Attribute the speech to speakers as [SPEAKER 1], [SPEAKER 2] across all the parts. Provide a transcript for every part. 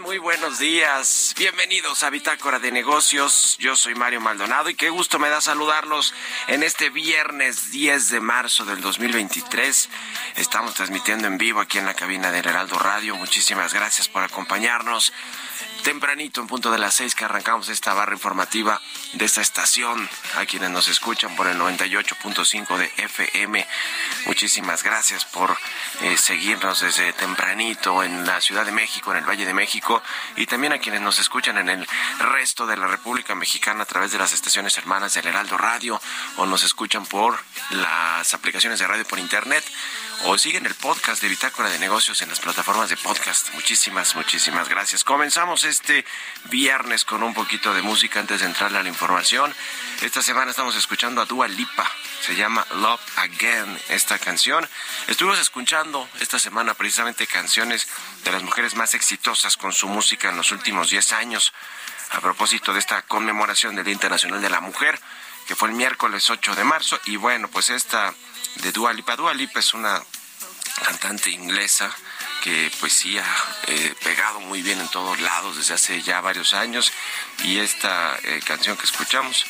[SPEAKER 1] Muy buenos días. Bienvenidos a Bitácora de Negocios. Yo soy Mario Maldonado y qué gusto me da saludarlos en este viernes 10 de marzo del 2023. Estamos transmitiendo en vivo aquí en la cabina del Heraldo Radio. Muchísimas gracias por acompañarnos. Tempranito, en punto de las seis, que arrancamos esta barra informativa de esta estación. A quienes nos escuchan por el 98.5 de FM. Muchísimas gracias por eh, seguirnos desde tempranito en la Ciudad de México, en el Valle de México, y también a quienes nos escuchan en el resto de la República Mexicana a través de las estaciones hermanas del Heraldo Radio o nos escuchan por las aplicaciones de radio por internet o siguen el podcast de Bitácora de Negocios en las plataformas de podcast. Muchísimas, muchísimas gracias. Comenzamos este viernes con un poquito de música antes de entrar a la información. Esta semana estamos escuchando a Dua Lipa. Se llama Love Again esta canción. Estuvimos escuchando esta semana precisamente canciones de las mujeres más exitosas con su música en los últimos 10 años. A propósito de esta conmemoración del Día Internacional de la Mujer, que fue el miércoles 8 de marzo. Y bueno, pues esta de Dua Lipa. Dua Lipa es una cantante inglesa que pues sí ha eh, pegado muy bien en todos lados desde hace ya varios años y esta eh, canción que escuchamos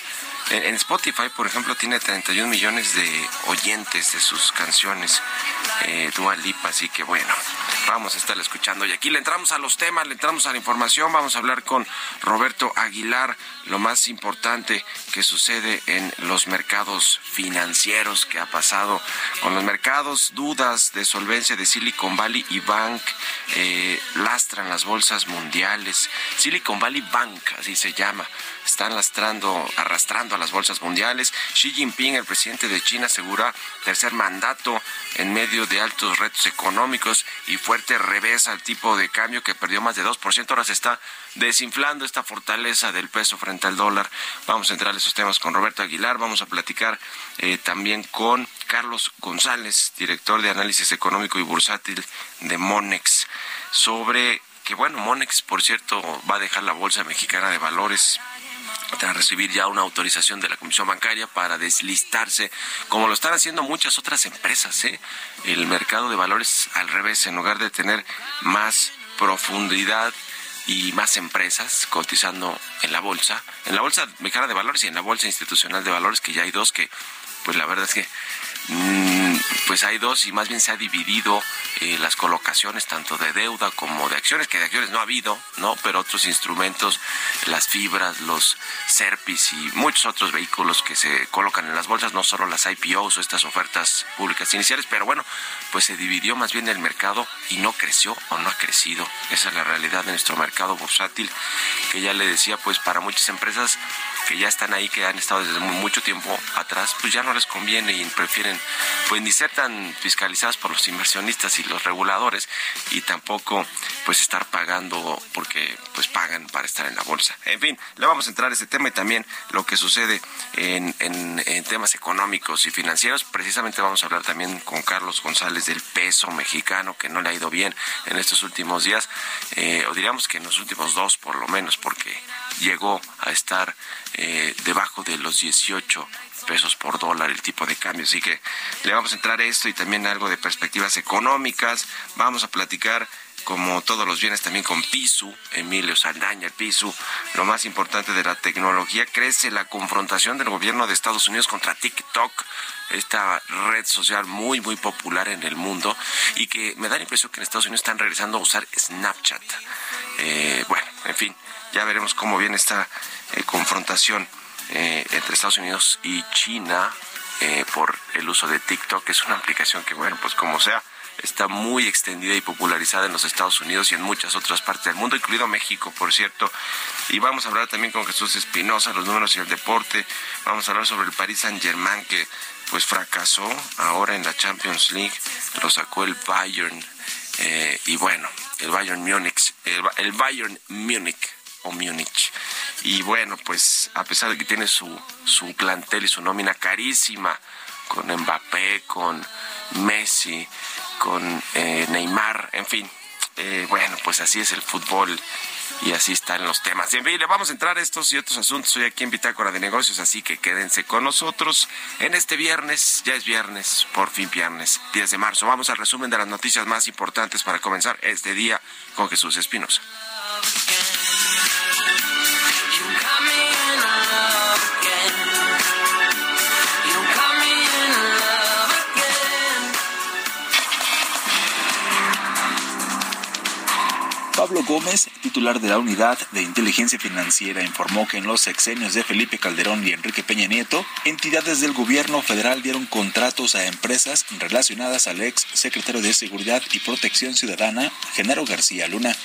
[SPEAKER 1] en, Spotify, por ejemplo, tiene 31 millones de oyentes de sus canciones, eh, Lipa, así que bueno, vamos a estar escuchando. Y aquí le entramos a los temas, le entramos a la información, vamos a hablar con Roberto Aguilar, lo más importante que sucede en los mercados financieros, que ha pasado con los mercados, dudas de solvencia de Silicon Valley y Bank, eh, lastran las bolsas mundiales. Silicon Valley Bank, así se llama están lastrando, arrastrando a las bolsas mundiales. Xi Jinping, el presidente de China, asegura tercer mandato en medio de altos retos económicos y fuerte revés al tipo de cambio que perdió más de 2%. Ahora se está desinflando esta fortaleza del peso frente al dólar. Vamos a entrar a esos temas con Roberto Aguilar. Vamos a platicar eh, también con Carlos González, director de análisis económico y bursátil de Monex, sobre que bueno, Monex, por cierto, va a dejar la Bolsa Mexicana de Valores a recibir ya una autorización de la Comisión Bancaria para deslistarse, como lo están haciendo muchas otras empresas. ¿eh? El mercado de valores al revés, en lugar de tener más profundidad y más empresas cotizando en la bolsa, en la bolsa mexicana de valores y en la bolsa institucional de valores, que ya hay dos que, pues la verdad es que Mm, pues hay dos y más bien se ha dividido eh, las colocaciones tanto de deuda como de acciones, que de acciones no ha habido, ¿no? Pero otros instrumentos, las fibras, los SERPIS y muchos otros vehículos que se colocan en las bolsas, no solo las IPOs o estas ofertas públicas iniciales, pero bueno, pues se dividió más bien el mercado y no creció o no ha crecido. Esa es la realidad de nuestro mercado bursátil, que ya le decía, pues para muchas empresas que ya están ahí, que han estado desde mucho tiempo atrás, pues ya no les conviene y prefieren pues ni ser tan fiscalizadas por los inversionistas y los reguladores y tampoco pues estar pagando porque pues pagan para estar en la bolsa. En fin, le vamos a entrar a ese tema y también lo que sucede en, en, temas económicos y financieros. Precisamente vamos a hablar también con Carlos González del peso mexicano que no le ha ido bien en estos últimos días, eh, o diríamos que en los últimos dos por lo menos, porque llegó a estar eh, debajo de los 18 pesos por dólar el tipo de cambio. Así que le vamos a entrar a esto y también algo de perspectivas económicas. Vamos a platicar como todos los bienes también con Pisu, Emilio Saldaña, Pisu, lo más importante de la tecnología, crece la confrontación del gobierno de Estados Unidos contra TikTok, esta red social muy, muy popular en el mundo y que me da la impresión que en Estados Unidos están regresando a usar Snapchat. Eh, bueno, en fin, ya veremos cómo viene esta eh, confrontación eh, entre Estados Unidos y China eh, por el uso de TikTok, que es una aplicación que, bueno, pues como sea, está muy extendida y popularizada en los Estados Unidos y en muchas otras partes del mundo, incluido México, por cierto. Y vamos a hablar también con Jesús Espinosa, los números y el deporte. Vamos a hablar sobre el Paris Saint Germain que pues fracasó ahora en la Champions League, lo sacó el Bayern. y bueno, el Bayern Múnich, el Bayern Múnich o Múnich. Y bueno, pues a pesar de que tiene su, su plantel y su nómina carísima, con Mbappé, con Messi, con eh, Neymar, en fin, eh, bueno, pues así es el fútbol y así están los temas. En fin, le vamos a entrar a estos y otros asuntos hoy aquí en Bitácora de Negocios, así que quédense con nosotros en este viernes, ya es viernes, por fin viernes, 10 de marzo. Vamos al resumen de las noticias más importantes para comenzar este día con Jesús Espinosa.
[SPEAKER 2] Pablo Gómez, titular de la Unidad de Inteligencia Financiera, informó que en los sexenios de Felipe Calderón y Enrique Peña Nieto, entidades del gobierno federal dieron contratos a empresas relacionadas al ex secretario de Seguridad y Protección Ciudadana, Genaro García Luna.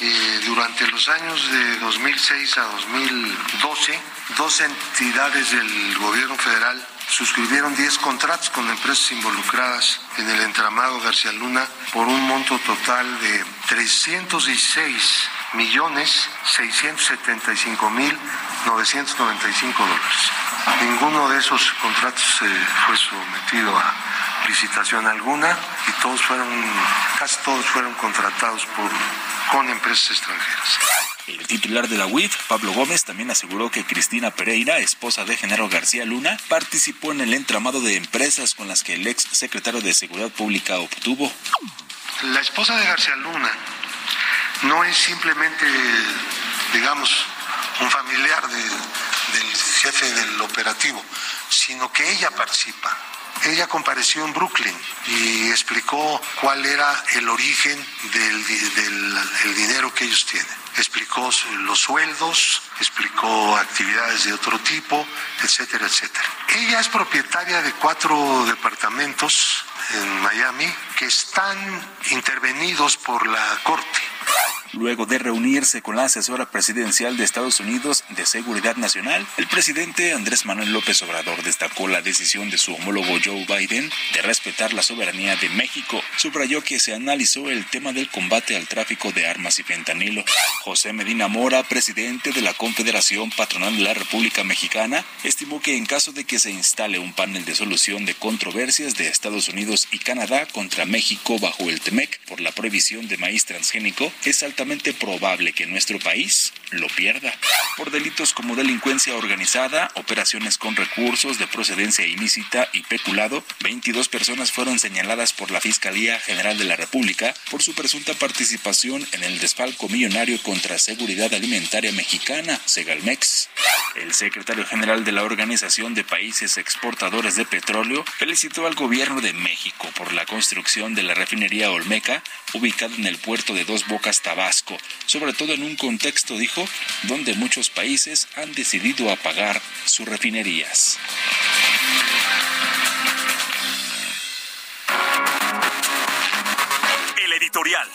[SPEAKER 3] Eh, durante los años de 2006 a 2012, dos entidades del gobierno federal suscribieron 10 contratos con empresas involucradas en el entramado García Luna por un monto total de 316 millones 675 mil 995 dólares. Ninguno de esos contratos eh, fue sometido a licitación alguna y todos fueron, casi todos fueron contratados por, con empresas extranjeras.
[SPEAKER 2] El titular de la UIF, Pablo Gómez, también aseguró que Cristina Pereira, esposa de Genaro García Luna, participó en el entramado de empresas con las que el ex secretario de Seguridad Pública obtuvo.
[SPEAKER 3] La esposa de García Luna no es simplemente, digamos, un familiar del jefe del operativo, sino que ella participa. Ella compareció en Brooklyn y explicó cuál era el origen del, dinero que ellos tienen explicó los sueldos, explicó actividades de otro tipo, etcétera, etcétera. Ella es propietaria de cuatro departamentos en Miami que están intervenidos por la Corte
[SPEAKER 2] Luego de reunirse con la asesora presidencial de Estados Unidos de Seguridad Nacional, el presidente Andrés Manuel López Obrador destacó la decisión de su homólogo Joe Biden de respetar la soberanía de México. Subrayó que se analizó el tema del combate al tráfico de armas y fentanilo. José Medina Mora, presidente de la Confederación Patronal de la República Mexicana, estimó que en caso de que se instale un panel de solución de controversias de Estados Unidos y Canadá contra México bajo el TEMEC por la prohibición de maíz transgénico, es altamente probable que nuestro país lo pierda por delitos como delincuencia organizada, operaciones con recursos de procedencia ilícita y peculado. 22 personas fueron señaladas por la Fiscalía General de la República por su presunta participación en el desfalco millonario contra seguridad alimentaria mexicana, Segalmex. El secretario general de la Organización de Países Exportadores de Petróleo felicitó al gobierno de México por la construcción de la refinería Olmeca, ubicada en el puerto de Dos Bocas, Tabasco, sobre todo en un contexto, dijo, donde muchos países han decidido apagar sus refinerías.
[SPEAKER 4] El editorial.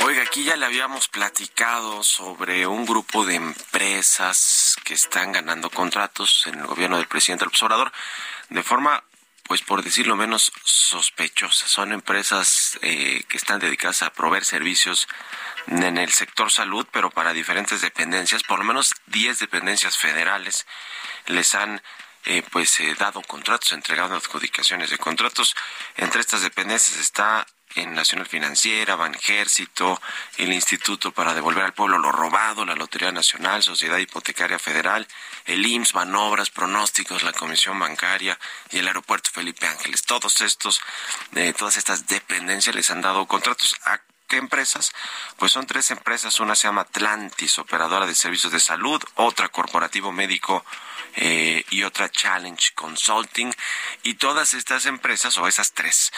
[SPEAKER 1] Oiga, aquí ya le habíamos platicado sobre un grupo de empresas que están ganando contratos en el gobierno del presidente López Obrador de forma pues por decirlo menos, sospechosas. Son empresas eh, que están dedicadas a proveer servicios en el sector salud, pero para diferentes dependencias, por lo menos 10 dependencias federales les han eh, pues eh, dado contratos, entregado adjudicaciones de contratos. Entre estas dependencias está en Nacional Financiera, Banjército, el Instituto para Devolver al Pueblo lo Robado, la Lotería Nacional, Sociedad Hipotecaria Federal, el IMSS, Banobras, Pronósticos, la Comisión Bancaria y el Aeropuerto Felipe Ángeles. Todos estos, eh, todas estas dependencias les han dado contratos a ¿Qué empresas? Pues son tres empresas. Una se llama Atlantis, operadora de servicios de salud, otra corporativo médico eh, y otra Challenge Consulting. Y todas estas empresas, o esas tres,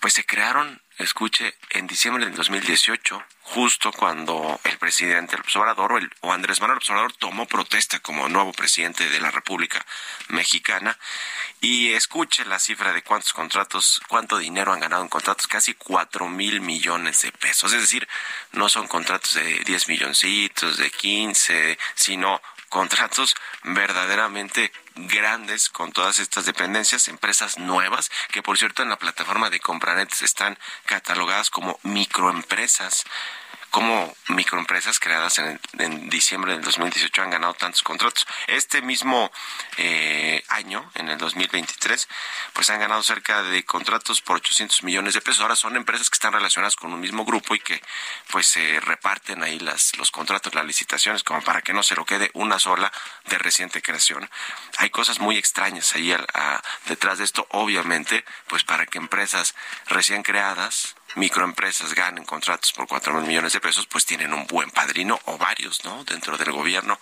[SPEAKER 1] pues se crearon escuche, en diciembre del 2018, justo cuando el presidente López Obrador o, el, o Andrés Manuel López Obrador tomó protesta como nuevo presidente de la República Mexicana, y escuche la cifra de cuántos contratos, cuánto dinero han ganado en contratos, casi cuatro mil millones de pesos. Es decir, no son contratos de 10 milloncitos, de 15, sino contratos verdaderamente grandes con todas estas dependencias, empresas nuevas, que por cierto en la plataforma de Compranet están catalogadas como microempresas como microempresas creadas en, diciembre del 2018 han ganado tantos contratos. Este mismo eh, año, en el 2023, pues han ganado cerca de contratos por 800 millones de pesos. Ahora son empresas que están relacionadas con un mismo grupo y que pues se reparten ahí las, los contratos, las licitaciones, como para que no se lo quede una sola de reciente creación. Hay cosas muy extrañas ahí detrás de esto, obviamente, pues para que empresas recién creadas microempresas ganen contratos por cuatro mil millones de pesos, pues tienen un buen padrino o varios, ¿no? Dentro del gobierno.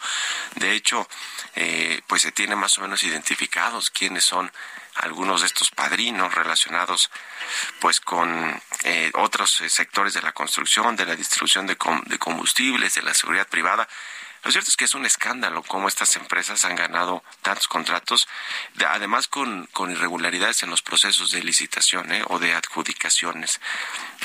[SPEAKER 1] De hecho, eh, pues se tiene más o menos identificados quiénes son algunos de estos padrinos relacionados pues con eh, otros eh, sectores de la construcción, de la distribución de combustibles, de la seguridad privada. Lo cierto es que es un escándalo cómo estas empresas han ganado tantos contratos, además con, irregularidades en los procesos de licitación ¿eh? o de adjudicaciones,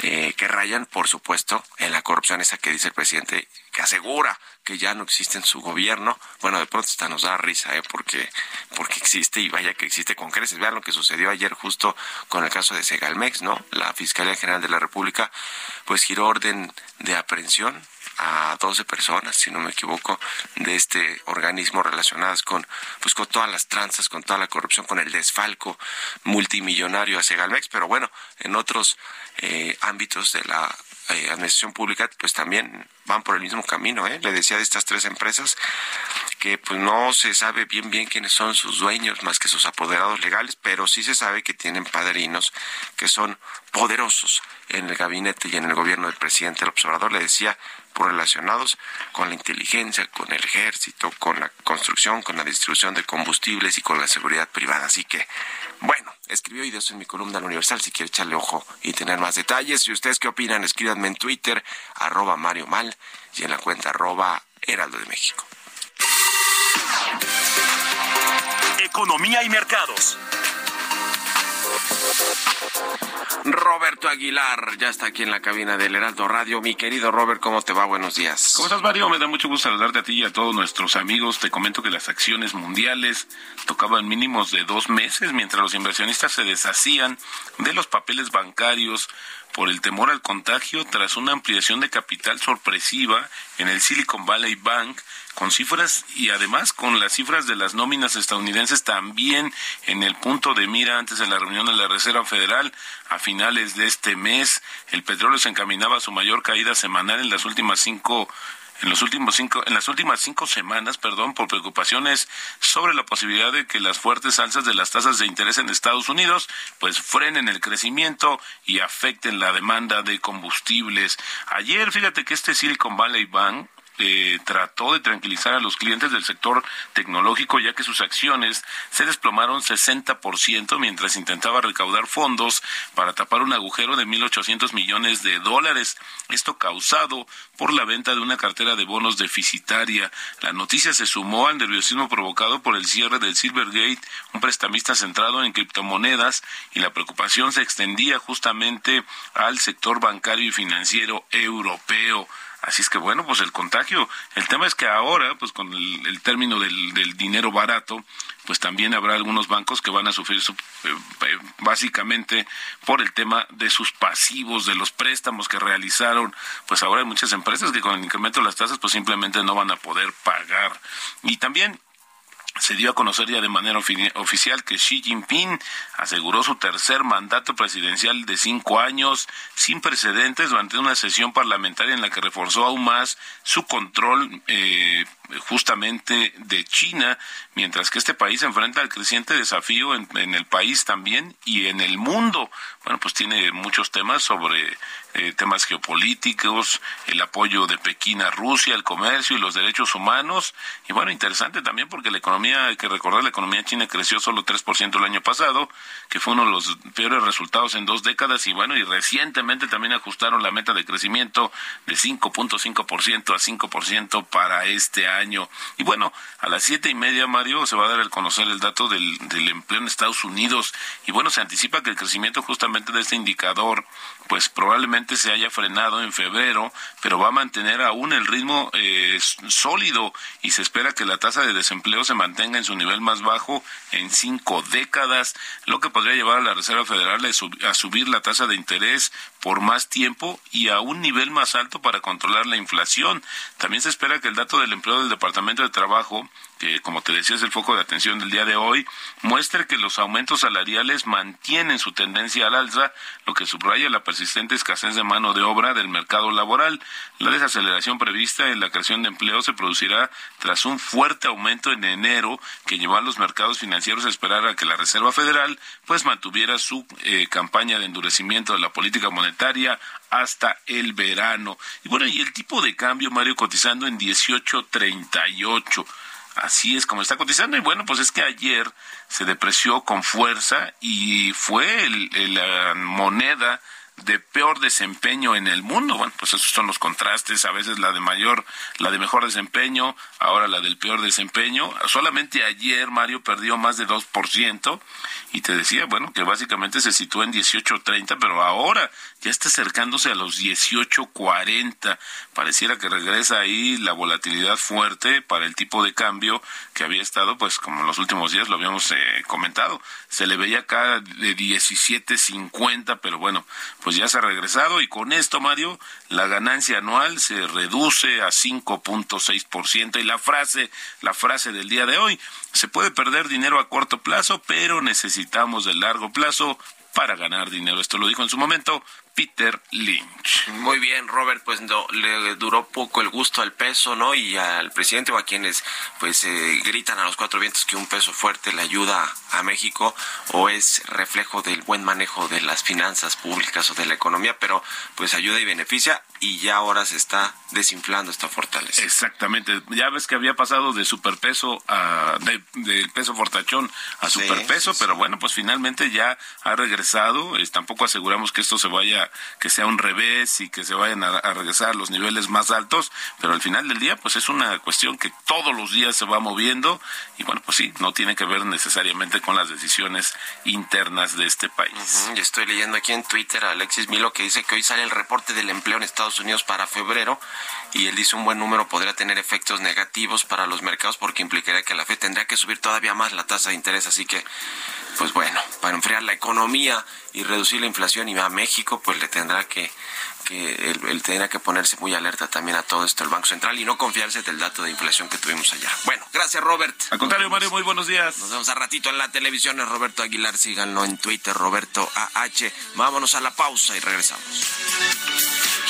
[SPEAKER 1] eh, que rayan, por supuesto, en la corrupción esa que dice el presidente, que asegura que ya no existe en su gobierno. Bueno, de pronto hasta nos da risa, ¿eh? porque, porque existe y vaya que existe con creces. Vean lo que sucedió ayer justo con el caso de Segalmex, ¿no? La Fiscalía General de la República pues giró orden de aprehensión a 12 personas, si no me equivoco, de este organismo relacionadas con, pues, con todas las tranzas, con toda la corrupción, con el desfalco multimillonario hacia Galmex, pero bueno, en otros eh, ámbitos de la eh, administración pública, pues también van por el mismo camino. ¿eh? Le decía de estas tres empresas que pues no se sabe bien bien quiénes son sus dueños más que sus apoderados legales, pero sí se sabe que tienen padrinos que son poderosos en el gabinete y en el gobierno del presidente. El observador le decía por relacionados con la inteligencia, con el ejército, con la construcción, con la distribución de combustibles y con la seguridad privada. Así que, bueno, escribió y de eso en mi columna la Universal, si quiere echarle ojo y tener más detalles. Y ustedes qué opinan, escríbanme en Twitter, arroba Mario Mal y en la cuenta arroba Heraldo de México.
[SPEAKER 4] Economía y mercados.
[SPEAKER 1] Roberto Aguilar ya está aquí en la cabina del Heraldo Radio. Mi querido Robert, ¿cómo te va? Buenos días.
[SPEAKER 5] ¿Cómo estás, Mario? Me da mucho gusto saludarte a ti y a todos nuestros amigos. Te comento que las acciones mundiales tocaban mínimos de dos meses mientras los inversionistas se deshacían de los papeles bancarios por el temor al contagio tras una ampliación de capital sorpresiva en el Silicon Valley Bank con cifras y además con las cifras de las nóminas estadounidenses también en el punto de mira antes de la reunión de la Reserva Federal a finales de este mes. El petróleo se encaminaba a su mayor caída semanal en las últimas cinco en los últimos cinco, en las últimas cinco semanas, perdón, por preocupaciones sobre la posibilidad de que las fuertes alzas de las tasas de interés en Estados Unidos, pues frenen el crecimiento y afecten la demanda de combustibles. Ayer, fíjate que este Silicon Valley Bank eh, trató de tranquilizar a los clientes del sector tecnológico ya que sus acciones se desplomaron 60% mientras intentaba recaudar fondos para tapar un agujero de 1.800 millones de dólares. Esto causado por la venta de una cartera de bonos deficitaria. La noticia se sumó al nerviosismo provocado por el cierre del Silvergate, un prestamista centrado en criptomonedas, y la preocupación se extendía justamente al sector bancario y financiero europeo. Así es que bueno, pues el contagio, el tema es que ahora, pues con el, término del, del, dinero barato, pues también habrá algunos bancos que van a sufrir su, eh, eh, básicamente por el tema de sus pasivos, de los préstamos que realizaron, pues ahora hay muchas empresas que con el incremento de las tasas pues simplemente no van a poder pagar. Y también se dio a conocer ya de manera oficial que Xi Jinping aseguró su tercer mandato presidencial de cinco años sin precedentes durante una sesión parlamentaria en la que reforzó aún más su control eh, justamente de China, mientras que este país enfrenta el creciente desafío en, en, el país también y en el mundo. Bueno, pues tiene muchos temas sobre eh, temas geopolíticos, el apoyo de Pekín a Rusia, el comercio y los derechos humanos. Y bueno, interesante también porque la economía, hay que recordar, la economía china creció solo 3% el año pasado, que fue uno de los peores resultados en dos décadas. Y bueno, y recientemente también ajustaron la meta de crecimiento de 5.5% a 5% para este año. Y bueno, a las siete y media, Mario, se va a dar el conocer el dato del, del empleo en Estados Unidos. Y bueno, se anticipa que el crecimiento justamente de este indicador, pues probablemente se haya frenado en febrero, pero va a mantener aún el ritmo eh, sólido y se espera que la tasa de desempleo se mantenga en su nivel más bajo en cinco décadas, lo que podría llevar a la Reserva Federal a subir la tasa de interés por más tiempo y a un nivel más alto para controlar la inflación. También se espera que el dato del empleo del Departamento de Trabajo que como te decía es el foco de atención del día de hoy, muestre que los aumentos salariales mantienen su tendencia al alza, lo que subraya la persistente escasez de mano de obra del mercado laboral. La desaceleración prevista en la creación de empleo se producirá tras un fuerte aumento en enero que llevó a los mercados financieros a esperar a que la Reserva Federal pues mantuviera su eh, campaña de endurecimiento de la política monetaria hasta el verano. Y bueno, y el tipo de cambio, Mario, cotizando en 18.38. Así es como está cotizando. Y bueno, pues es que ayer se depreció con fuerza y fue la moneda de peor desempeño en el mundo. Bueno, pues esos son los contrastes, a veces la de mayor, la de mejor desempeño, ahora la del peor desempeño. Solamente ayer Mario perdió más de 2% y te decía, bueno, que básicamente se situó en 18.30, pero ahora ya está acercándose a los 18.40. Pareciera que regresa ahí la volatilidad fuerte para el tipo de cambio que había estado, pues como en los últimos días lo habíamos eh, comentado, se le veía acá de 17.50, pero bueno, pues ya se ha regresado y con esto, Mario, la ganancia anual se reduce a 5.6% y la frase, la frase del día de hoy, se puede perder dinero a corto plazo, pero necesitamos de largo plazo para ganar dinero. Esto lo dijo en su momento Peter Lynch.
[SPEAKER 1] Muy bien, Robert, pues no, le duró poco el gusto al peso, ¿no? Y al presidente o a quienes pues eh, gritan a los cuatro vientos que un peso fuerte le ayuda a México o es reflejo del buen manejo de las finanzas públicas o de la economía, pero pues ayuda y beneficia y ya ahora se está desinflando esta fortaleza.
[SPEAKER 5] Exactamente, ya ves que había pasado de superpeso a del peso fortachón a superpeso, pero bueno, pues finalmente ya ha regresado, tampoco aseguramos que esto se vaya que sea un revés y que se vayan a, regresar a los niveles más altos, pero al final del día pues es una cuestión que todos los días se va moviendo y bueno, pues sí, no tiene que ver necesariamente con las decisiones internas de este país.
[SPEAKER 1] Yo estoy leyendo aquí en Twitter a Alexis Milo que dice que hoy sale el reporte del empleo en Estados Unidos para febrero y él dice un buen número podría tener efectos negativos para los mercados porque implicaría que la FED tendría que subir todavía más la tasa de interés, así que pues bueno, para enfriar la economía y reducir la inflación y a México pues le tendrá que que él, tendrá que ponerse muy alerta también a todo esto el Banco Central y no confiarse del dato de inflación que tuvimos allá. Bueno, gracias Robert.
[SPEAKER 5] Al contrario, Mario, muy buenos días.
[SPEAKER 1] Nos vemos a ratito en la televisión, es Roberto Aguilar, síganlo en Twitter, Roberto AH. Vámonos a la pausa y regresamos.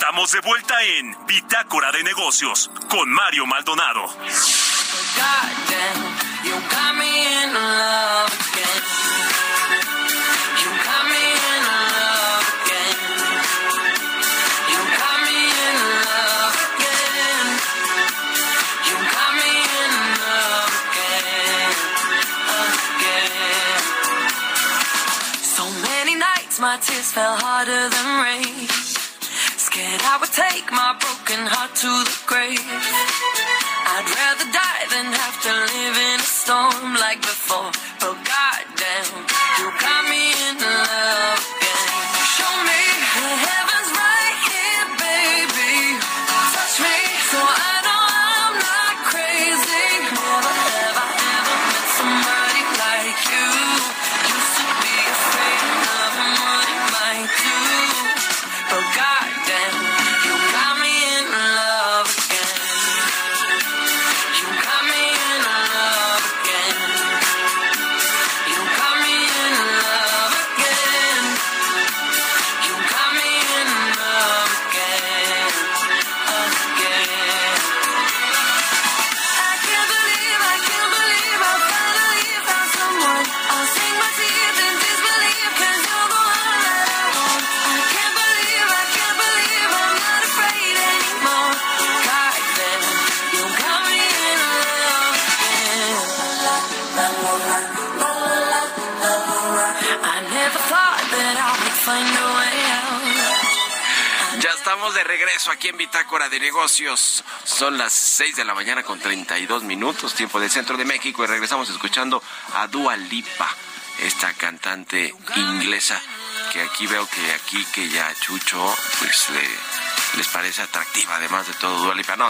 [SPEAKER 6] Estamos de vuelta en Bitácora de Negocios con Mario Maldonado. my tears fell harder than rain. I would take my broken heart to the grave. I'd rather die than have to live in a storm like before. But
[SPEAKER 1] Bitácora de Negocios. Son las 6 de la mañana con 32 minutos, tiempo del centro de México, y regresamos escuchando a Dua Lipa, esta cantante inglesa que aquí veo que aquí que ya Chucho pues les parece atractiva, además de todo Dua Lipa. No.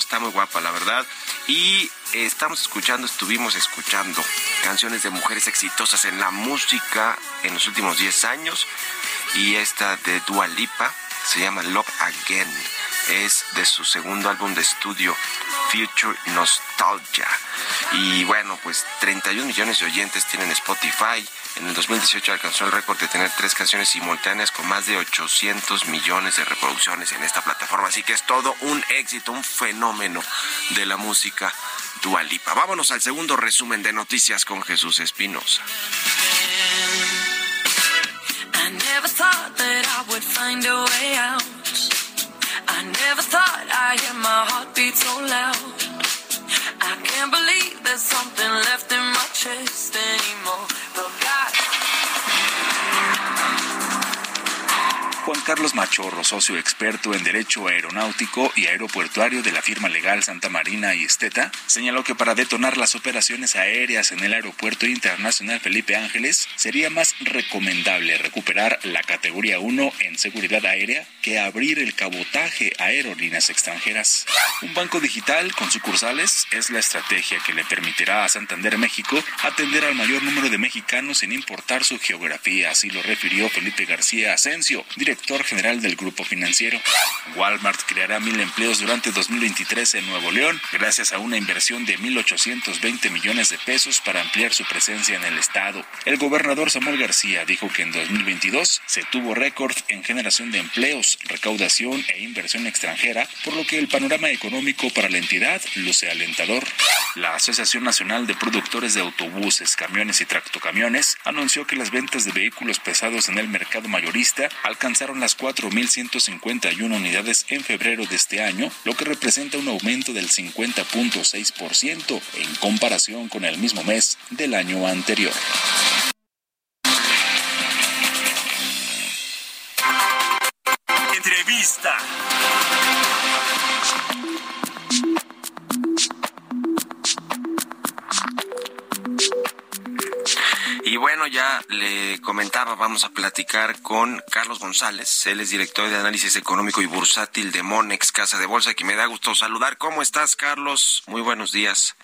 [SPEAKER 1] Está muy guapa, la verdad. Y estamos escuchando, estuvimos escuchando canciones de mujeres exitosas en la música en los últimos 10 años. Y esta de Dua Lipa se llama Love Again. Es de su segundo álbum de estudio, Future Nostalgia. Y bueno, pues 31 millones de oyentes tienen Spotify. En el 2018 alcanzó el récord de tener tres canciones simultáneas con más de 800 millones de reproducciones en esta plataforma. Así que es todo un éxito, un fenómeno de la música Dualipa. Vámonos al segundo resumen de noticias con Jesús Espinosa. I never thought
[SPEAKER 4] I'd hear my heartbeat so loud. I can't believe there's something left in my chest anymore.
[SPEAKER 2] Juan Carlos Machorro, socio experto en Derecho Aeronáutico y Aeropuertuario de la firma legal Santa Marina y Esteta, señaló que para detonar las operaciones aéreas en el Aeropuerto Internacional Felipe Ángeles sería más recomendable recuperar la categoría 1 en seguridad aérea que abrir el cabotaje a aerolíneas extranjeras. Un banco digital con sucursales es la estrategia que le permitirá a Santander México atender al mayor número de mexicanos sin importar su geografía, así lo refirió Felipe García Asensio, director general del grupo financiero. Walmart creará mil empleos durante 2023 en Nuevo León, gracias a una inversión de 1.820 millones de pesos para ampliar su presencia en el estado. El gobernador Samuel García dijo que en 2022 se tuvo récord en generación de empleos, recaudación e inversión extranjera, por lo que el panorama económico para la entidad luce alentador. La Asociación Nacional de Productores de Autobuses, Camiones y Tractocamiones anunció que las ventas de vehículos pesados en el mercado mayorista alcanzaron las 4.151 unidades en febrero de este año, lo que representa un aumento del 50.6% en comparación con el mismo mes del año anterior.
[SPEAKER 7] Entrevista.
[SPEAKER 1] Y bueno, ya le comentaba, vamos a platicar con Carlos González. Él es director de análisis económico y bursátil de Monex, Casa de Bolsa, que me da gusto saludar. ¿Cómo estás, Carlos? Muy buenos días.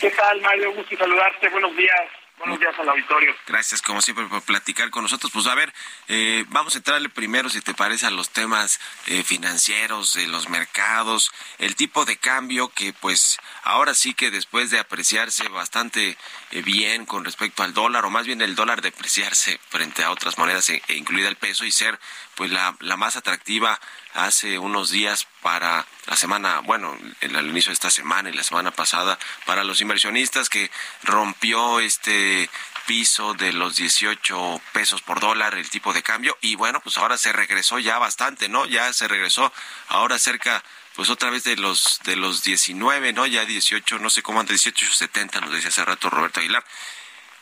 [SPEAKER 8] ¿Qué tal, Mario? Gusto saludarte. Buenos días. Buenos días al auditorio.
[SPEAKER 1] Gracias, como siempre, por platicar con nosotros. Pues a ver, eh, vamos a entrarle primero, si te parece, a los temas eh, financieros, de los mercados, el tipo de cambio que pues ahora sí que después de apreciarse bastante eh, bien con respecto al dólar, o más bien el dólar depreciarse frente a otras monedas, e, e incluida el peso, y ser pues la, la más atractiva hace unos días para la semana, bueno, el, al inicio de esta semana y la semana pasada, para los inversionistas que rompió este piso de los 18 pesos por dólar el tipo de cambio y bueno, pues ahora se regresó ya bastante, ¿no? Ya se regresó ahora cerca pues otra vez de los de los 19, ¿no? Ya 18, no sé cómo antes 18.70 nos decía hace rato Roberto Aguilar.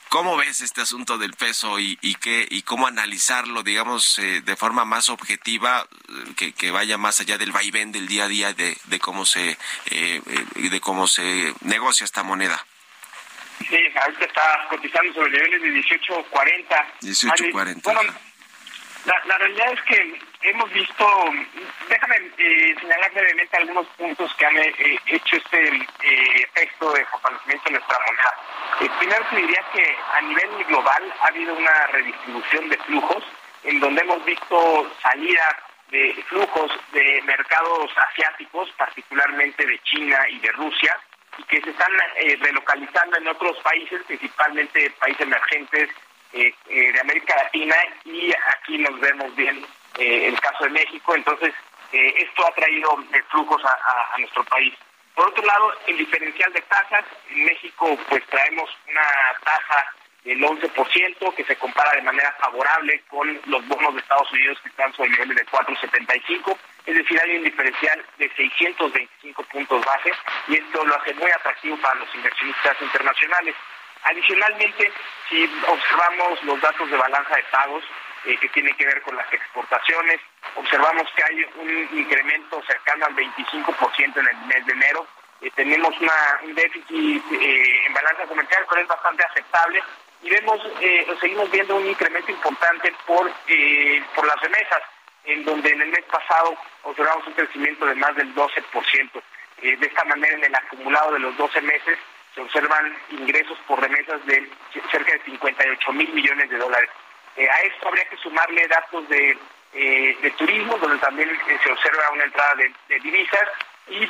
[SPEAKER 1] ¿Cómo ves este asunto del peso y, y, qué, y cómo analizarlo, digamos, eh, de forma más objetiva, eh, que, que, vaya más allá del vaivén del día a día de, de cómo se eh, eh, de cómo se negocia esta moneda?
[SPEAKER 8] Sí, ahorita está cotizando sobre niveles de 18.40.
[SPEAKER 1] 18.40.
[SPEAKER 8] Bueno, la, la, realidad es que hemos visto, déjame eh, señalar brevemente algunos puntos que han eh, hecho este eh, efecto de fortalecimiento de nuestra moneda. Primero te diría que a nivel global ha habido una redistribución de flujos en donde hemos visto salida de flujos de mercados asiáticos, particularmente de China y de Rusia, y que se están eh, relocalizando en otros países, principalmente países emergentes eh, de América Latina, y aquí nos vemos bien el caso de México, entonces esto ha traído flujos a, a, a nuestro país. Por otro lado, el diferencial de tasas, en México pues traemos una tasa del 11%, que se compara de manera favorable con los bonos de Estados Unidos que están sobre niveles de 4.75, es decir, hay un diferencial de 625 puntos base y esto lo hace muy atractivo para los inversionistas internacionales. Adicionalmente, si observamos los datos de balanza de pagos, eh, que tiene que ver con las exportaciones, observamos que hay un incremento cercano al 25% en el mes de enero, eh, tenemos una, un déficit eh, en balanza comercial, pero es bastante aceptable, y vemos, seguimos viendo un incremento importante por, por las remesas, en donde en el mes pasado observamos un crecimiento de más del 12%. Eh, de esta manera, en el acumulado de los 12 meses, se observan ingresos por remesas de cerca de 58 mil millones de dólares. Eh, a esto habría que sumarle datos de, eh, de turismo, donde también eh, se observa una entrada de, divisas. Y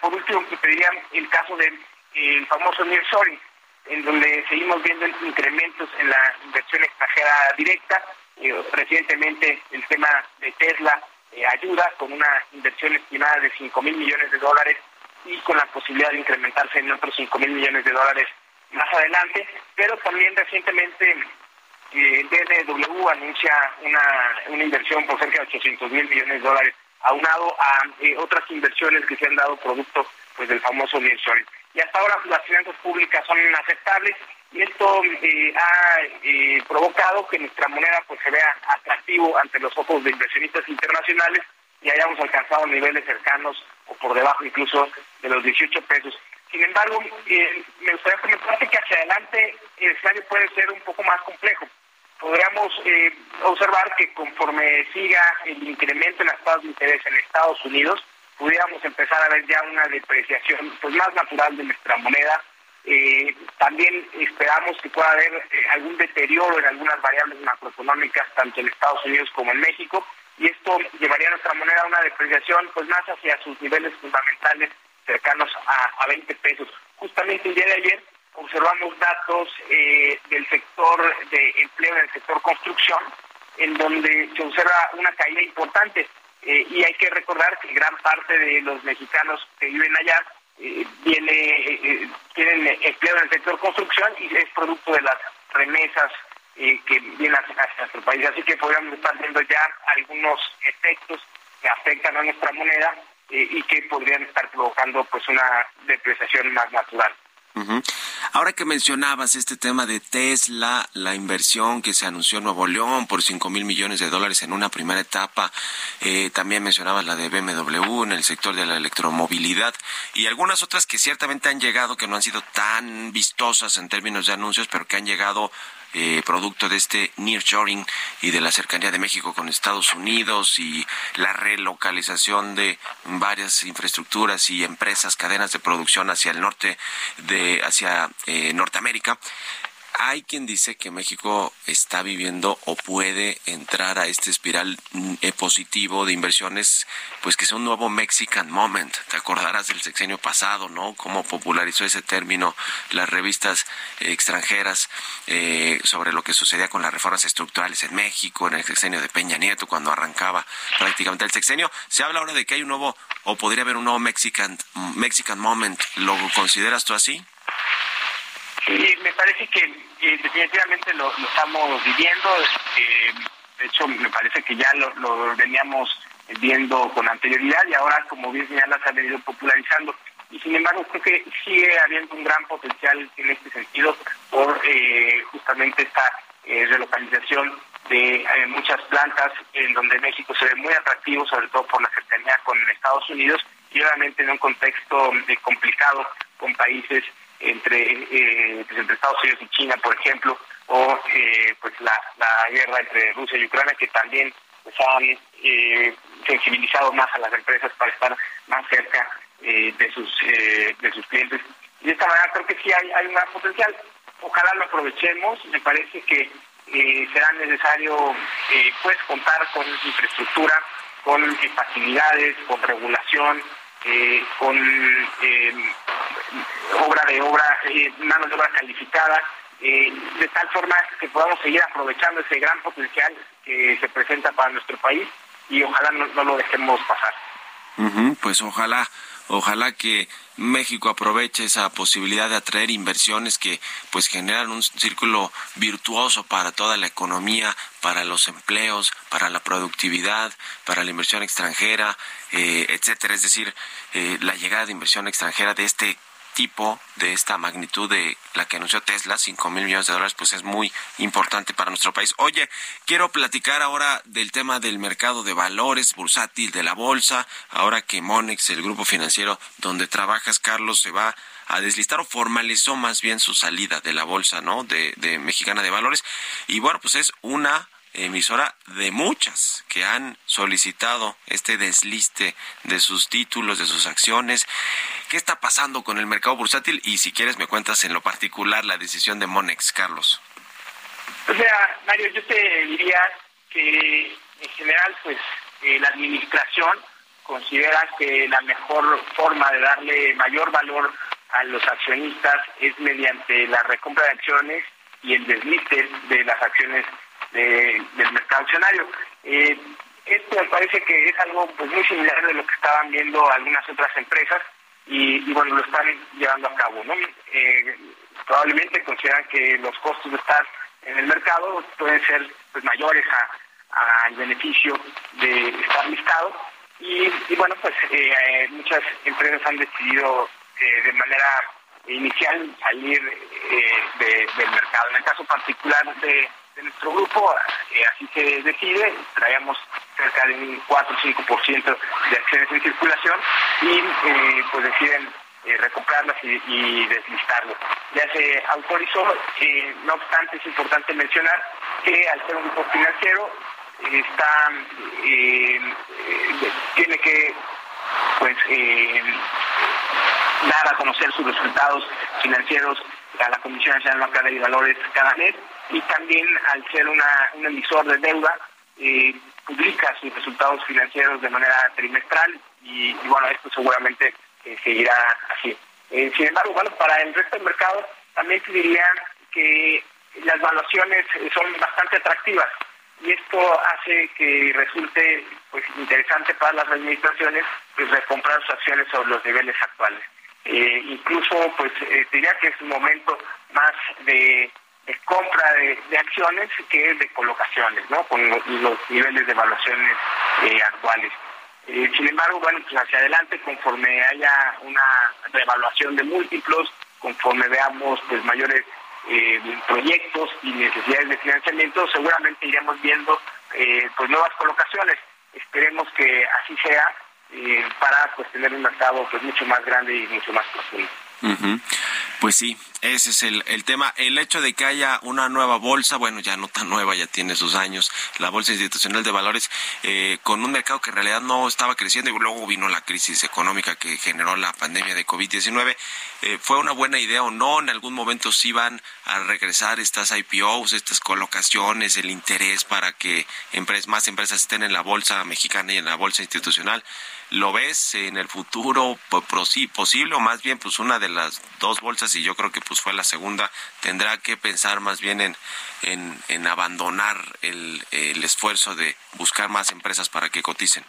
[SPEAKER 8] por último, te pediría el caso del el famoso nearshoring, en donde seguimos viendo incrementos en la inversión extranjera directa. Eh, recientemente el tema de Tesla eh, ayuda con una inversión estimada de 5 mil millones de dólares y con la posibilidad de incrementarse en otros 5 mil millones de dólares más adelante. Pero también recientemente eh, BMW anuncia una, una inversión por cerca de 800 mil millones de dólares, aunado a eh, otras inversiones que se han dado producto pues del famoso nearshoring. Y hasta ahora las finanzas públicas son inaceptables y esto eh, ha eh, provocado que nuestra moneda pues se vea atractivo ante los ojos de inversionistas internacionales y hayamos alcanzado niveles cercanos o por debajo incluso de los 18 pesos. Sin embargo, eh, me gustaría comentarte que hacia adelante el escenario puede ser un poco más complejo. Podríamos observar que conforme siga el incremento en las tasas de interés en Estados Unidos, pudiéramos empezar a ver ya una depreciación pues más natural de nuestra moneda eh, también esperamos que pueda haber eh, algún deterioro en algunas variables macroeconómicas, tanto en Estados Unidos como en México, y esto llevaría a nuestra moneda a una depreciación pues más hacia sus niveles fundamentales cercanos a, 20 pesos. Justamente el día de ayer observamos datos eh, del sector de empleo en el sector construcción, en donde se observa una caída importante. y hay que recordar que gran parte de los mexicanos que viven allá eh, viene, eh, tienen empleo en el sector construcción y es producto de las remesas eh, que vienen hacia, nuestro país. Así que podríamos estar viendo ya algunos efectos que afectan a nuestra moneda y que podrían estar provocando pues una depreciación más natural.
[SPEAKER 1] Ahora que mencionabas este tema de Tesla, la inversión que se anunció en Nuevo León por 5 mil millones de dólares en una primera etapa, eh, también mencionabas la de BMW en el sector de la electromovilidad y algunas otras que ciertamente han llegado, que no han sido tan vistosas en términos de anuncios, pero que han llegado eh, producto de este nearshoring y de la cercanía de México con Estados Unidos y la relocalización de varias infraestructuras y empresas, cadenas de producción hacia el norte de hacia eh, Norteamérica. Hay quien dice que México está viviendo o puede entrar a este espiral mm, eh, positivo de inversiones, pues que es un nuevo Mexican Moment. Te acordarás del sexenio pasado, ¿no? Cómo popularizó ese término las revistas eh, extranjeras eh, sobre lo que sucedía con las reformas estructurales en México, en el sexenio de Peña Nieto, cuando arrancaba prácticamente el sexenio. Se habla ahora de que hay un nuevo, o podría haber un nuevo Mexican, Mexican Moment. ¿Lo consideras tú así?
[SPEAKER 8] Sí, me parece que eh, definitivamente lo, estamos viviendo. Eh, de hecho, me parece que ya lo, veníamos viendo con anterioridad y ahora, como bien señalas, ha venido popularizando. Y sin embargo, creo que sigue habiendo un gran potencial en este sentido por eh, justamente esta relocalización de muchas plantas en donde México se ve muy atractivo, sobre todo por la cercanía con Estados Unidos y obviamente en un contexto complicado con países entre, eh, pues, entre Estados Unidos y China, por ejemplo, o eh, pues la, guerra entre Rusia y Ucrania, que también pues, han eh, sensibilizado más a las empresas para estar más cerca de sus de sus clientes. Y de esta manera creo que sí hay, hay un gran potencial. Ojalá lo aprovechemos. Me parece que será necesario pues contar con infraestructura, con facilidades, con regulación, con obra de obra, eh, mano de obra calificada, eh, de tal forma que podamos seguir aprovechando ese gran potencial que se presenta para nuestro país y ojalá no, lo dejemos pasar.
[SPEAKER 1] pues ojalá, ojalá que México aproveche esa posibilidad de atraer inversiones que pues generan un círculo virtuoso para toda la economía, para los empleos, para la productividad, para la inversión extranjera, eh, etcétera. Es decir, eh, la llegada de inversión extranjera de este tipo de esta magnitud de la que anunció Tesla, 5 mil millones de dólares, pues es muy importante para nuestro país. Oye, quiero platicar ahora del tema del mercado de valores bursátil de la bolsa, ahora que Monex, el grupo financiero donde trabajas, Carlos, se va a deslistar o formalizó más bien su salida de la bolsa, ¿no? De, de Mexicana de Valores. Y bueno, pues es una emisora de muchas que han solicitado este desliste de sus títulos, de sus acciones. ¿Qué está pasando con el mercado bursátil? Y si quieres me cuentas en lo particular la decisión de Monex, Carlos.
[SPEAKER 8] O sea, Mario, yo te diría que en general, pues eh, la administración considera que la mejor forma de darle mayor valor a los accionistas es mediante la recompra de acciones y el desliste de las acciones del mercado accionario. Eh, esto me parece que es algo pues muy similar de lo que estaban viendo algunas otras empresas y, bueno, lo están llevando a cabo. ¿no? Eh, probablemente consideran que los costos de estar en el mercado pueden ser pues, mayores al beneficio de estar listado y, bueno, pues eh, muchas empresas han decidido eh, de manera inicial salir eh, del mercado. En el caso particular de, nuestro grupo, así se decide, traíamos cerca de un 4 o 5% de acciones en circulación y pues deciden recomprarlas y, deslistarlas. Ya se autorizó, no obstante es importante mencionar que al ser un grupo financiero está eh, tiene que pues eh, dar a conocer sus resultados financieros a la Comisión Nacional Bancaria y Valores cada mes y también al ser una, un emisor de deuda eh, publica sus resultados financieros de manera trimestral y, bueno esto seguramente seguirá así. sin embargo bueno para el resto del mercado también se diría que las valuaciones son bastante atractivas y esto hace que resulte pues interesante para las administraciones pues recomprar sus acciones sobre los niveles actuales. Eh, incluso pues eh, diría que es un momento más de, compra de, acciones que de colocaciones, ¿no? Con los, niveles de evaluaciones eh, actuales. sin embargo, bueno, pues hacia adelante, conforme haya una revaluación de múltiplos, conforme veamos pues mayores eh, proyectos y necesidades de financiamiento, seguramente iremos viendo eh, pues nuevas colocaciones. Esperemos que así sea eh, para pues tener un mercado pues mucho más grande y mucho más profundo.
[SPEAKER 1] Pues sí, ese es el, el, tema. El hecho de que haya una nueva bolsa, bueno, ya no tan nueva, ya tiene sus años, la Bolsa Institucional de Valores, eh, con un mercado que en realidad no estaba creciendo y luego vino la crisis económica que generó la pandemia de COVID-19. Eh, ¿Fue una buena idea o no? En algún momento sí van a regresar estas IPOs, estas colocaciones, el interés para que más empresas estén en la Bolsa Mexicana y en la Bolsa Institucional. ¿Lo ves en el futuro posible o más bien pues una de las dos bolsas y yo creo que pues fue la segunda tendrá que pensar más bien en, en, abandonar el, el esfuerzo de buscar más empresas para que coticen?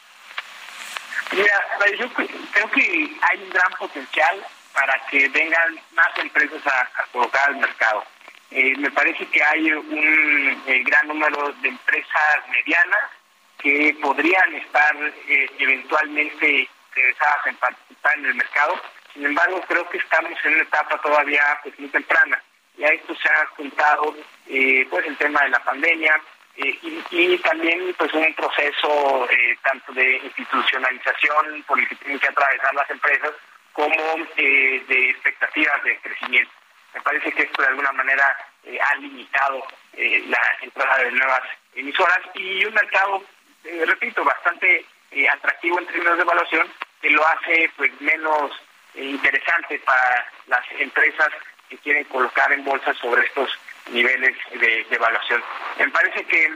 [SPEAKER 8] Mira, yo creo que hay un gran potencial para que vengan más empresas a, colocar al mercado. Eh, me parece que hay un eh, gran número de empresas medianas que podrían estar eh, eventualmente interesadas en participar en el mercado. Sin embargo, creo que estamos en una etapa todavía pues, muy temprana. Y a esto se ha juntado eh, pues el tema de la pandemia eh, y, también pues un proceso tanto de institucionalización por el que tienen que atravesar las empresas como de expectativas de crecimiento. Me parece que esto de alguna manera ha limitado la entrada de nuevas emisoras y un mercado eh, repito, bastante eh, atractivo en términos de evaluación, que lo hace pues menos eh, interesante para las empresas que quieren colocar en bolsa sobre estos niveles de, evaluación. Me parece que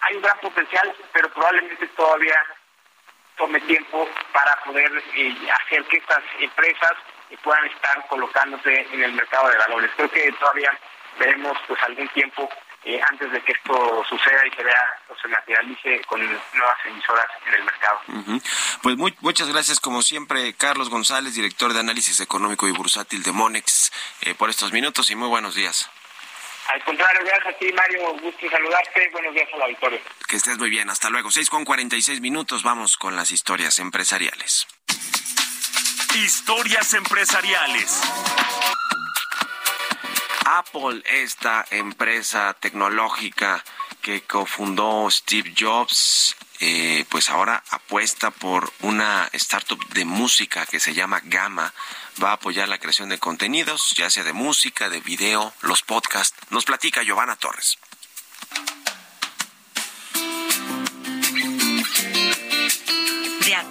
[SPEAKER 8] hay un gran potencial, pero probablemente todavía tome tiempo para poder hacer que estas empresas puedan estar colocándose en el mercado de valores. Creo que todavía veremos pues algún tiempo eh, antes de que esto suceda y se vea o se materialice con nuevas emisoras en el mercado.
[SPEAKER 1] Pues muchas gracias como siempre Carlos González, director de análisis económico y bursátil de Monex, eh, por estos minutos y muy buenos días.
[SPEAKER 8] Al contrario, gracias a ti, Mario. Gusto saludarte. Buenos días a la victoria.
[SPEAKER 1] Que estés muy bien. Hasta luego. 6 con 46 minutos. Vamos con las historias empresariales.
[SPEAKER 7] Historias empresariales.
[SPEAKER 1] Apple, esta empresa tecnológica que cofundó Steve Jobs, eh, pues ahora apuesta por una startup de música que se llama Gamma. Va a apoyar la creación de contenidos, ya sea de música, de video, los podcasts. Nos platica Giovanna Torres.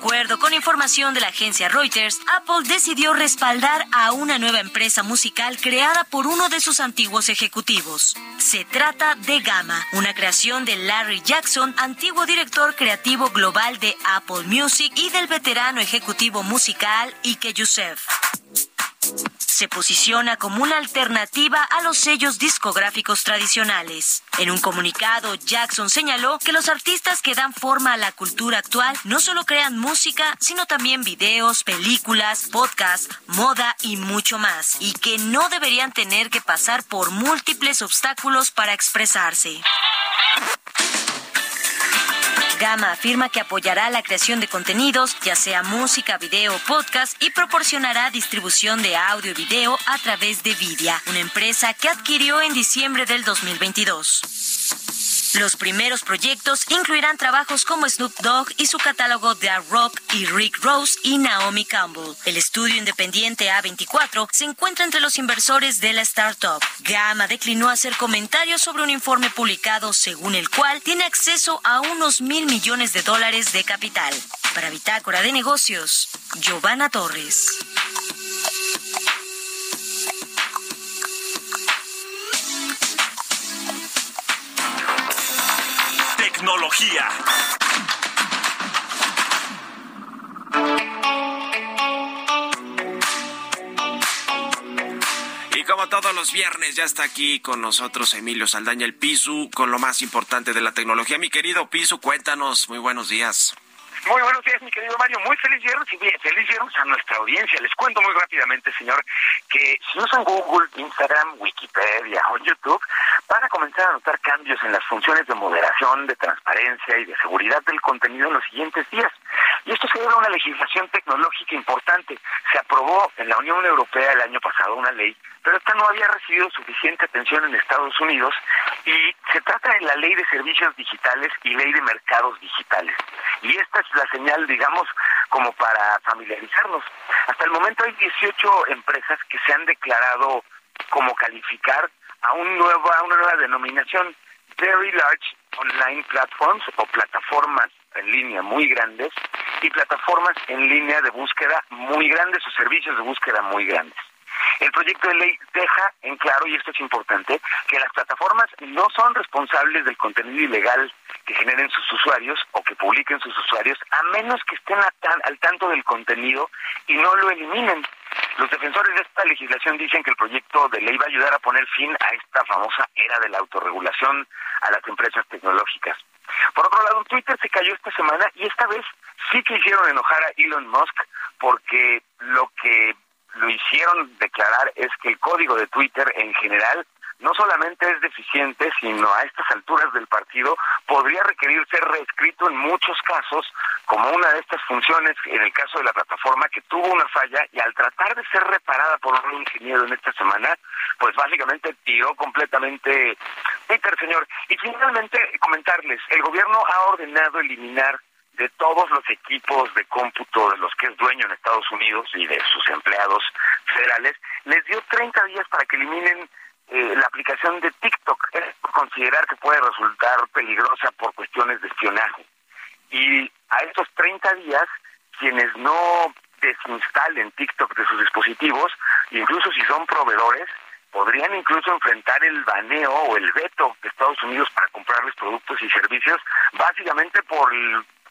[SPEAKER 9] Acuerdo con información de la agencia Reuters, Apple decidió respaldar a una nueva empresa musical creada por uno de sus antiguos ejecutivos. Se trata de Gamma, una creación de Larry Jackson, antiguo director creativo global de Apple Music y del veterano ejecutivo musical Ike Youssef. Se posiciona como una alternativa a los sellos discográficos tradicionales. En un comunicado, Jackson señaló que los artistas que dan forma a la cultura actual no solo crean música, sino también videos, películas, podcasts, moda y mucho más, y que no deberían tener que pasar por múltiples obstáculos para expresarse. Gama afirma que apoyará la creación de contenidos, ya sea música, video, podcast, y proporcionará distribución de audio y video a través de Vidia, una empresa que adquirió en diciembre del 2022. Los primeros proyectos incluirán trabajos como Snoop Dogg y su catálogo de Rock y Rick Rose y Naomi Campbell. El estudio independiente A24 se encuentra entre los inversores de la startup. Gama declinó hacer comentarios sobre un informe publicado según el cual tiene acceso a unos mil millones de dólares de capital. Para Bitácora de Negocios, Giovanna Torres.
[SPEAKER 4] Tecnología.
[SPEAKER 1] Y como todos los viernes, ya está aquí con nosotros Emilio Saldaña, el Pisu, con lo más importante de la tecnología. Mi querido Pisu, cuéntanos. Muy buenos días.
[SPEAKER 10] Muy buenos días, mi querido Mario. Muy feliz viernes y bien, feliz viernes a nuestra audiencia. Les cuento muy rápidamente, señor, que si usan Google, Instagram, Wikipedia o YouTube, van a comenzar a notar cambios en las funciones de moderación, de transparencia y de seguridad del contenido en los siguientes días. Y esto se debe una legislación tecnológica importante. Se aprobó en la Unión Europea el año pasado una ley pero esta no había recibido suficiente atención en Estados Unidos y se trata de la Ley de Servicios Digitales y Ley de Mercados Digitales. Y esta es la señal, digamos, como para familiarizarnos. Hasta el momento hay 18 empresas que se han declarado como calificar a, un nuevo, a una nueva denominación, Very Large Online Platforms o plataformas en línea muy grandes y plataformas en línea de búsqueda muy grandes o servicios de búsqueda muy grandes. El proyecto de ley deja en claro, y esto es importante, que las plataformas no son responsables del contenido ilegal que generen sus usuarios o que publiquen sus usuarios, a menos que estén al tanto del contenido y no lo eliminen. Los defensores de esta legislación dicen que el proyecto de ley va a ayudar a poner fin a esta famosa era de la autorregulación a las empresas tecnológicas. Por otro lado, Twitter se cayó esta semana y esta vez sí que hicieron enojar a Elon Musk porque lo que lo hicieron declarar es que el código de Twitter en general no solamente es deficiente, sino a estas alturas del partido podría requerir ser reescrito en muchos casos como una de estas funciones, en el caso de la plataforma que tuvo una falla y al tratar de ser reparada por un ingeniero en esta semana, pues básicamente tiró completamente Twitter, señor. Y finalmente comentarles, el gobierno ha ordenado eliminar de todos los equipos de cómputo de los que es dueño en Estados Unidos y de sus empleados federales, les dio 30 días para que eliminen eh, la aplicación de TikTok, es considerar que puede resultar peligrosa por cuestiones de espionaje. Y a estos 30 días, quienes no desinstalen TikTok de sus dispositivos, incluso si son proveedores, podrían incluso enfrentar el baneo o el veto de Estados Unidos para comprarles productos y servicios, básicamente por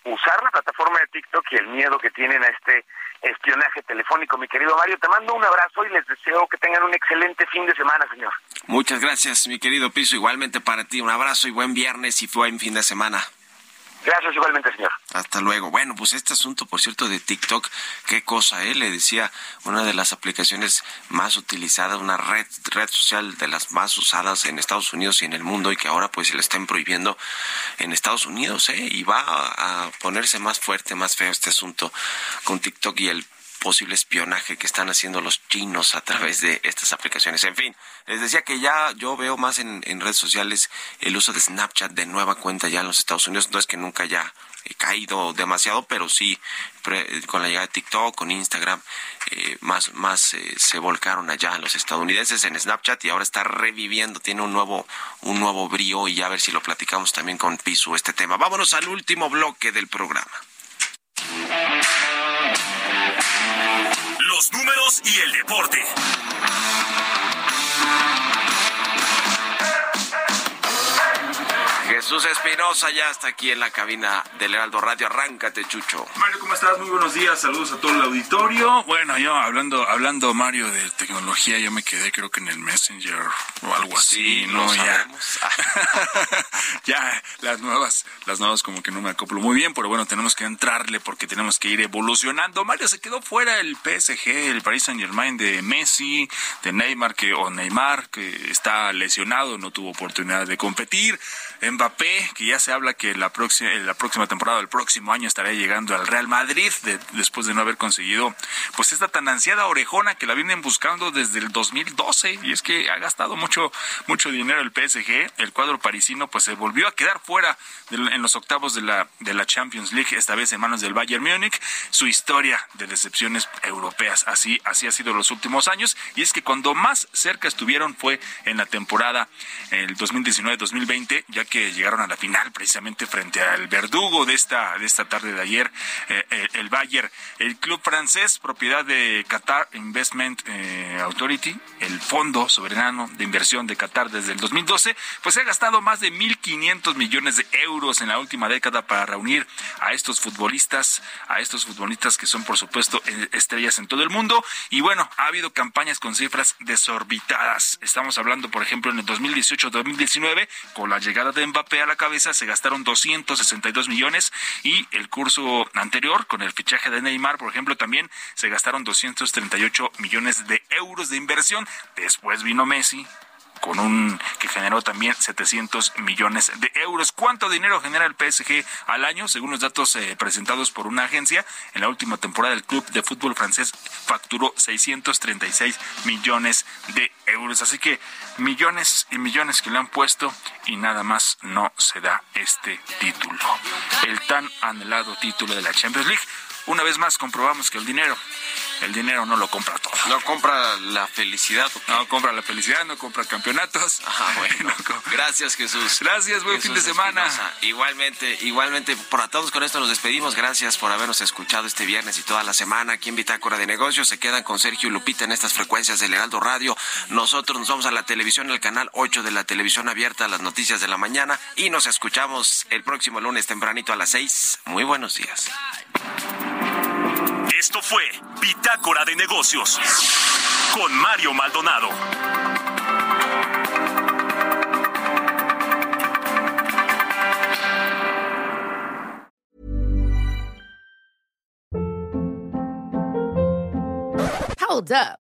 [SPEAKER 10] usar la plataforma de TikTok y el miedo que tienen a este espionaje telefónico. Mi querido Mario, te mando un abrazo y les deseo que tengan un excelente fin de semana, señor.
[SPEAKER 1] Muchas gracias, mi querido Piso. Igualmente para ti, un abrazo y buen viernes y buen fin de semana.
[SPEAKER 10] Gracias igualmente, señor.
[SPEAKER 1] Hasta luego. Bueno, pues este asunto, por cierto, de TikTok, qué cosa, ¿eh? Le decía, una de las aplicaciones más utilizadas, una red, red social de las más usadas en Estados Unidos y en el mundo y que ahora pues se le estén prohibiendo en Estados Unidos, ¿eh? Y va a ponerse más fuerte, más feo este asunto con TikTok y el posible espionaje que están haciendo los chinos a través de estas aplicaciones. En fin, les decía que ya yo veo más en, redes sociales el uso de Snapchat de nueva cuenta ya en los Estados Unidos. No es que nunca haya caído demasiado, pero sí con la llegada de TikTok, con Instagram, eh, más, más eh, se volcaron allá los estadounidenses en Snapchat y ahora está reviviendo, tiene un nuevo, un nuevo brío y a ver si lo platicamos también con Pisu este tema. Vámonos al último bloque del programa.
[SPEAKER 4] Los números y el deporte.
[SPEAKER 1] Jesús Espinosa ya está aquí en la cabina del Heraldo Radio. Arráncate, Chucho.
[SPEAKER 2] Mario, ¿cómo estás? Muy buenos días. Saludos a todo el auditorio. Bueno, yo hablando, hablando Mario de tecnología, yo me quedé creo que en el Messenger o algo así,
[SPEAKER 1] Sí,
[SPEAKER 2] ¿no?
[SPEAKER 1] lo
[SPEAKER 2] Ya,
[SPEAKER 1] sabemos.
[SPEAKER 2] ya, las nuevas, las nuevas como que no me acoplo muy bien, pero bueno, tenemos que entrarle porque tenemos que ir evolucionando. Mario se quedó fuera el PSG, el Paris Saint Germain de Messi, de Neymar, que, o Neymar, que está lesionado, no tuvo oportunidad de competir. Mbappé, que ya se habla que la próxima, la próxima temporada, el próximo año estará llegando al Real Madrid, de- después de no haber conseguido, pues esta tan ansiada orejona que la vienen buscando desde el 2012, y es que ha gastado mucho, mucho dinero el PSG, el cuadro parisino, pues se volvió a quedar fuera en los octavos de la, de la Champions League, esta vez en manos del Bayern Múnich, su historia de decepciones europeas, así, así ha sido los últimos años, y es que cuando más cerca estuvieron fue en la temporada, el 2019-2020, ya que llegaron a la final precisamente frente al verdugo de esta, de esta tarde de ayer, eh, el Bayern, el club francés, propiedad de Qatar Investment eh, Authority, el fondo soberano de inversión de Qatar desde el 2012, pues se ha gastado más de 1.500 millones de euros en la última década para reunir a estos futbolistas, a estos futbolistas que son por supuesto eh, estrellas en todo el mundo. Y bueno, ha habido campañas con cifras desorbitadas. Estamos hablando, por ejemplo, en el 2018-2019, con la llegada de Mbappé a la cabeza, se gastaron 262 millones y el curso anterior, con el fichaje de Neymar, por ejemplo, también se gastaron 238 millones de euros de inversión. Después vino Messi, con un que generó también 700 millones de euros. ¿Cuánto dinero genera el PSG al año? Según los datos eh, presentados por una agencia, en la última temporada el club de fútbol francés facturó 636 millones de euros. Así que millones y millones que le han puesto y nada más no se da este título. El tan anhelado título de la Champions League. Una vez más comprobamos que el dinero, el dinero no lo compra todo.
[SPEAKER 1] No compra la felicidad. ¿o qué?
[SPEAKER 2] No compra la felicidad, no compra campeonatos.
[SPEAKER 1] Ah, bueno.
[SPEAKER 2] No
[SPEAKER 1] Gracias, Jesús.
[SPEAKER 2] Gracias, buen
[SPEAKER 1] Jesús
[SPEAKER 2] fin de semana.
[SPEAKER 1] Espinosa. Igualmente, igualmente, por a todos con esto nos despedimos. Gracias por habernos escuchado este viernes y toda la semana aquí en Bitácora de Negocios. Se quedan con Sergio y Lupita en estas frecuencias del Heraldo Radio. Nosotros nos vamos a la televisión, al canal 8 de la televisión abierta, las noticias de la mañana. Y nos escuchamos el próximo lunes tempranito a las 6. Muy buenos días.
[SPEAKER 4] Esto fue Bitácora de Negocios con Mario Maldonado.
[SPEAKER 11] Hold up.